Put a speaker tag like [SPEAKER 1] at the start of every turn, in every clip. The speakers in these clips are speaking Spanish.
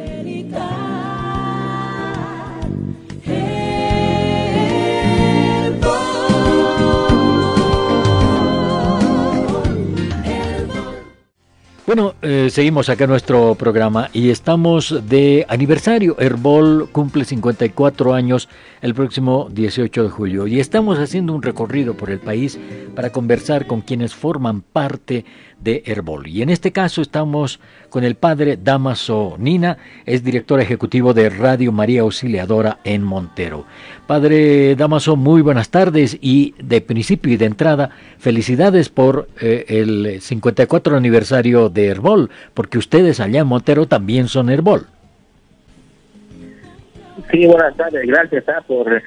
[SPEAKER 1] angelical. Bueno, eh, seguimos acá nuestro programa y estamos de aniversario. Herbol cumple 54 años el próximo 18 de julio y estamos haciendo un recorrido por el país para conversar con quienes forman parte de Herbol. Y en este caso estamos con el padre Damaso Nina, es director ejecutivo de Radio María Auxiliadora en Montero. Padre Damaso, muy buenas tardes y de principio y de entrada, felicidades por eh, el 54 aniversario de Herbol, porque ustedes allá en Montero también son Herbol.
[SPEAKER 2] Sí, buenas tardes, gracias ah, por,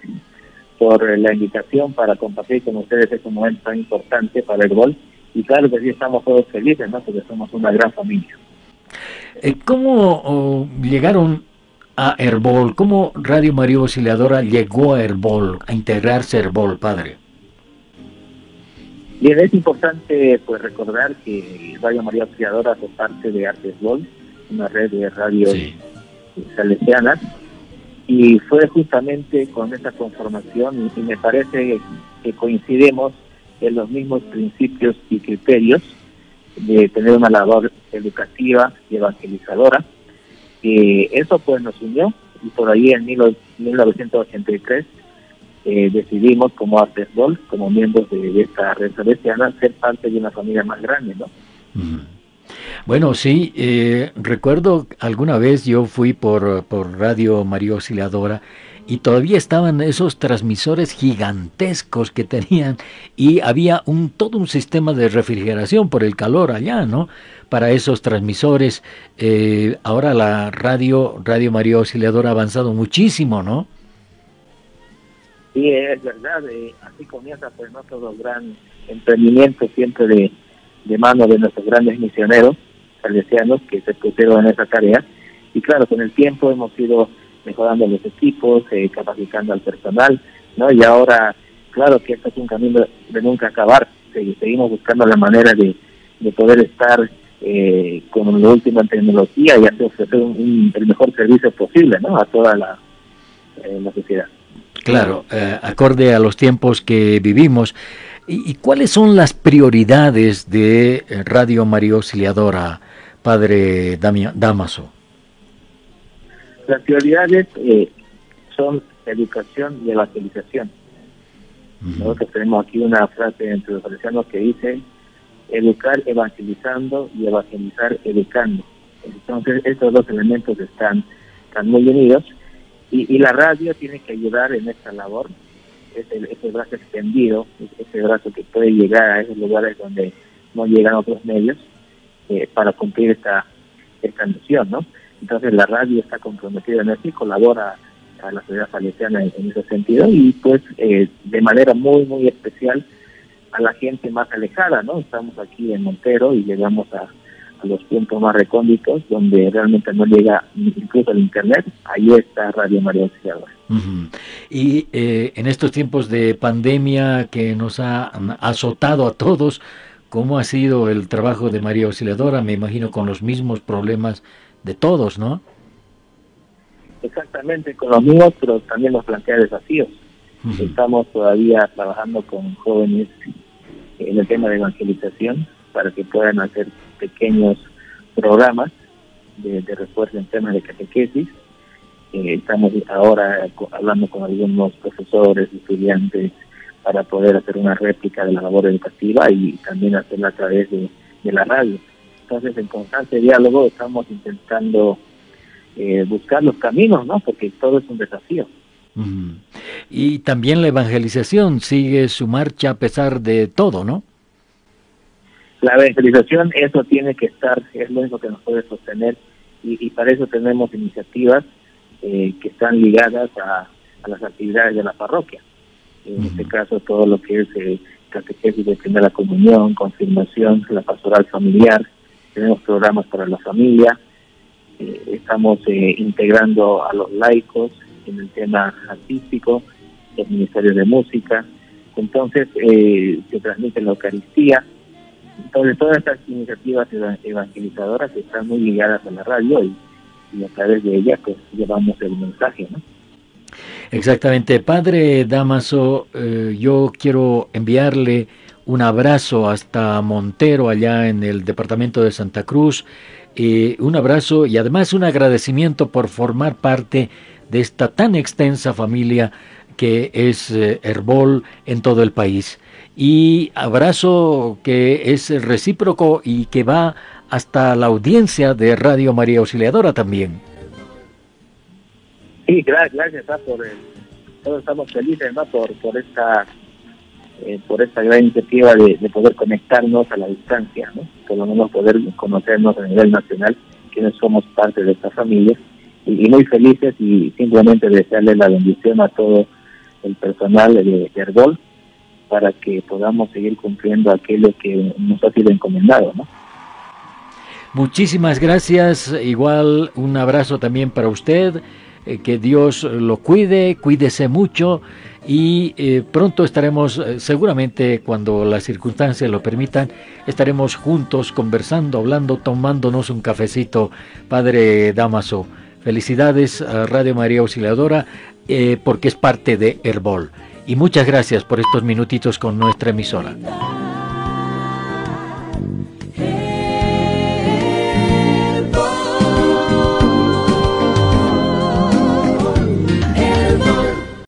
[SPEAKER 2] por la invitación para compartir con ustedes este momento tan importante para Herbol y claro que sí estamos todos felices, ¿no? Porque somos una gran familia.
[SPEAKER 1] Eh, ¿Cómo oh, llegaron a Herbol? ¿Cómo Radio María Auxiliadora llegó a Herbol, a integrarse a Herbol, padre?
[SPEAKER 2] Bien, es importante pues recordar que Radio María Auxiliadora es parte de Artesbol, una red de radios salesianas, y fue justamente con esa conformación, y me parece que coincidimos en los mismos principios y criterios de tener una labor educativa y evangelizadora. y eso pues nos unió y por ahí en 1983 eh, decidimos como Artesbol, como miembros de, esta red ser parte de una familia más grande, ¿no?
[SPEAKER 1] Bueno, sí, eh, recuerdo alguna vez yo fui por, por Radio María Osciladora y todavía estaban esos transmisores gigantescos que tenían y había un todo un sistema de refrigeración por el calor allá, ¿no? Para esos transmisores. Eh, ahora la radio, Radio María Auxiliadora ha avanzado muchísimo, ¿no?
[SPEAKER 2] Sí, es verdad, eh, así comienza pues todo gran emprendimiento siempre de, de mano de nuestros grandes misioneros salesianos que se pusieron en esa tarea y claro, con el tiempo hemos ido mejorando los equipos, eh, capacitando al personal, ¿no? Y ahora, claro que esto es un camino de nunca acabar, seguimos buscando la manera de, poder estar eh, con la última tecnología y hacer ofrecer el mejor servicio posible, ¿no? A toda la, eh, la sociedad.
[SPEAKER 1] Claro, acorde a los tiempos que vivimos. ¿Y, cuáles son las prioridades de Radio María Auxiliadora, Padre Damaso?
[SPEAKER 2] Las prioridades eh, son educación y evangelización. Nosotros tenemos aquí una frase entre los cristianos que dice educar evangelizando y evangelizar educando. Entonces, estos dos elementos están, están muy unidos y, la radio tiene que ayudar en esta labor. Ese, ese brazo extendido, ese brazo que puede llegar a esos lugares donde no llegan otros medios eh, para cumplir esta, esta misión, ¿no? Entonces la radio está comprometida en eso y colabora a la sociedad salesiana en, ese sentido y pues eh, de manera muy, muy especial a la gente más alejada, ¿no? Estamos aquí en Montero y llegamos a, los puntos más recónditos donde realmente no llega incluso el internet, ahí está Radio María Auxiliadora.
[SPEAKER 1] Y eh, en estos tiempos de pandemia que nos ha azotado a todos, ¿cómo ha sido el trabajo de María Auxiliadora? Me imagino con los mismos problemas de todos, ¿no?
[SPEAKER 2] Exactamente, con los mismos, pero también nos plantea desafíos. Estamos todavía trabajando con jóvenes en el tema de evangelización para que puedan hacer pequeños programas de, refuerzo en temas de catequesis. Eh, estamos ahora hablando con algunos profesores, estudiantes, para poder hacer una réplica de la labor educativa y también hacerla a través de la radio. Entonces, en constante diálogo estamos intentando eh, buscar los caminos, ¿no? Porque todo es un desafío.
[SPEAKER 1] Y también la evangelización sigue su marcha a pesar de todo, ¿no?
[SPEAKER 2] La evangelización, eso tiene que estar, es lo único que nos puede sostener y, para eso tenemos iniciativas eh, que están ligadas a, las actividades de la parroquia. En este caso, todo lo que es eh, catequesis de primera comunión, confirmación, la pastoral familiar, tenemos programas para la familia, eh, estamos eh, integrando a los laicos en el tema artístico, los ministerios de música, entonces eh, se transmite la Eucaristía, entonces todas estas iniciativas evangelizadoras están muy ligadas a la radio y, a través de ella pues llevamos el mensaje, ¿no?
[SPEAKER 1] Exactamente. Padre Damaso, eh, yo quiero enviarle un abrazo hasta Montero, allá en el departamento de Santa Cruz. Eh, un abrazo y además un agradecimiento por formar parte de esta tan extensa familia que es eh, Herbol en todo el país. Y abrazo que es recíproco y que va hasta la audiencia de Radio María Auxiliadora también.
[SPEAKER 2] Sí, gracias, gracias por el, todos estamos felices ¿no? por, por esta eh, por esta gran iniciativa de, poder conectarnos a la distancia, ¿no? por lo menos poder conocernos a nivel nacional, quienes somos parte de esta familia, y, muy felices y simplemente desearle la bendición a todo el personal de, Herbol para que podamos seguir cumpliendo aquello que nos ha sido encomendado. ¿no?
[SPEAKER 1] Muchísimas gracias, igual un abrazo también para usted, eh, que Dios lo cuide, cuídese mucho y eh, pronto estaremos, eh, seguramente cuando las circunstancias lo permitan, estaremos juntos conversando, hablando, tomándonos un cafecito, Padre Damaso. Felicidades a Radio María Auxiliadora eh, porque es parte de Herbol. Y muchas gracias por estos minutitos con nuestra emisora.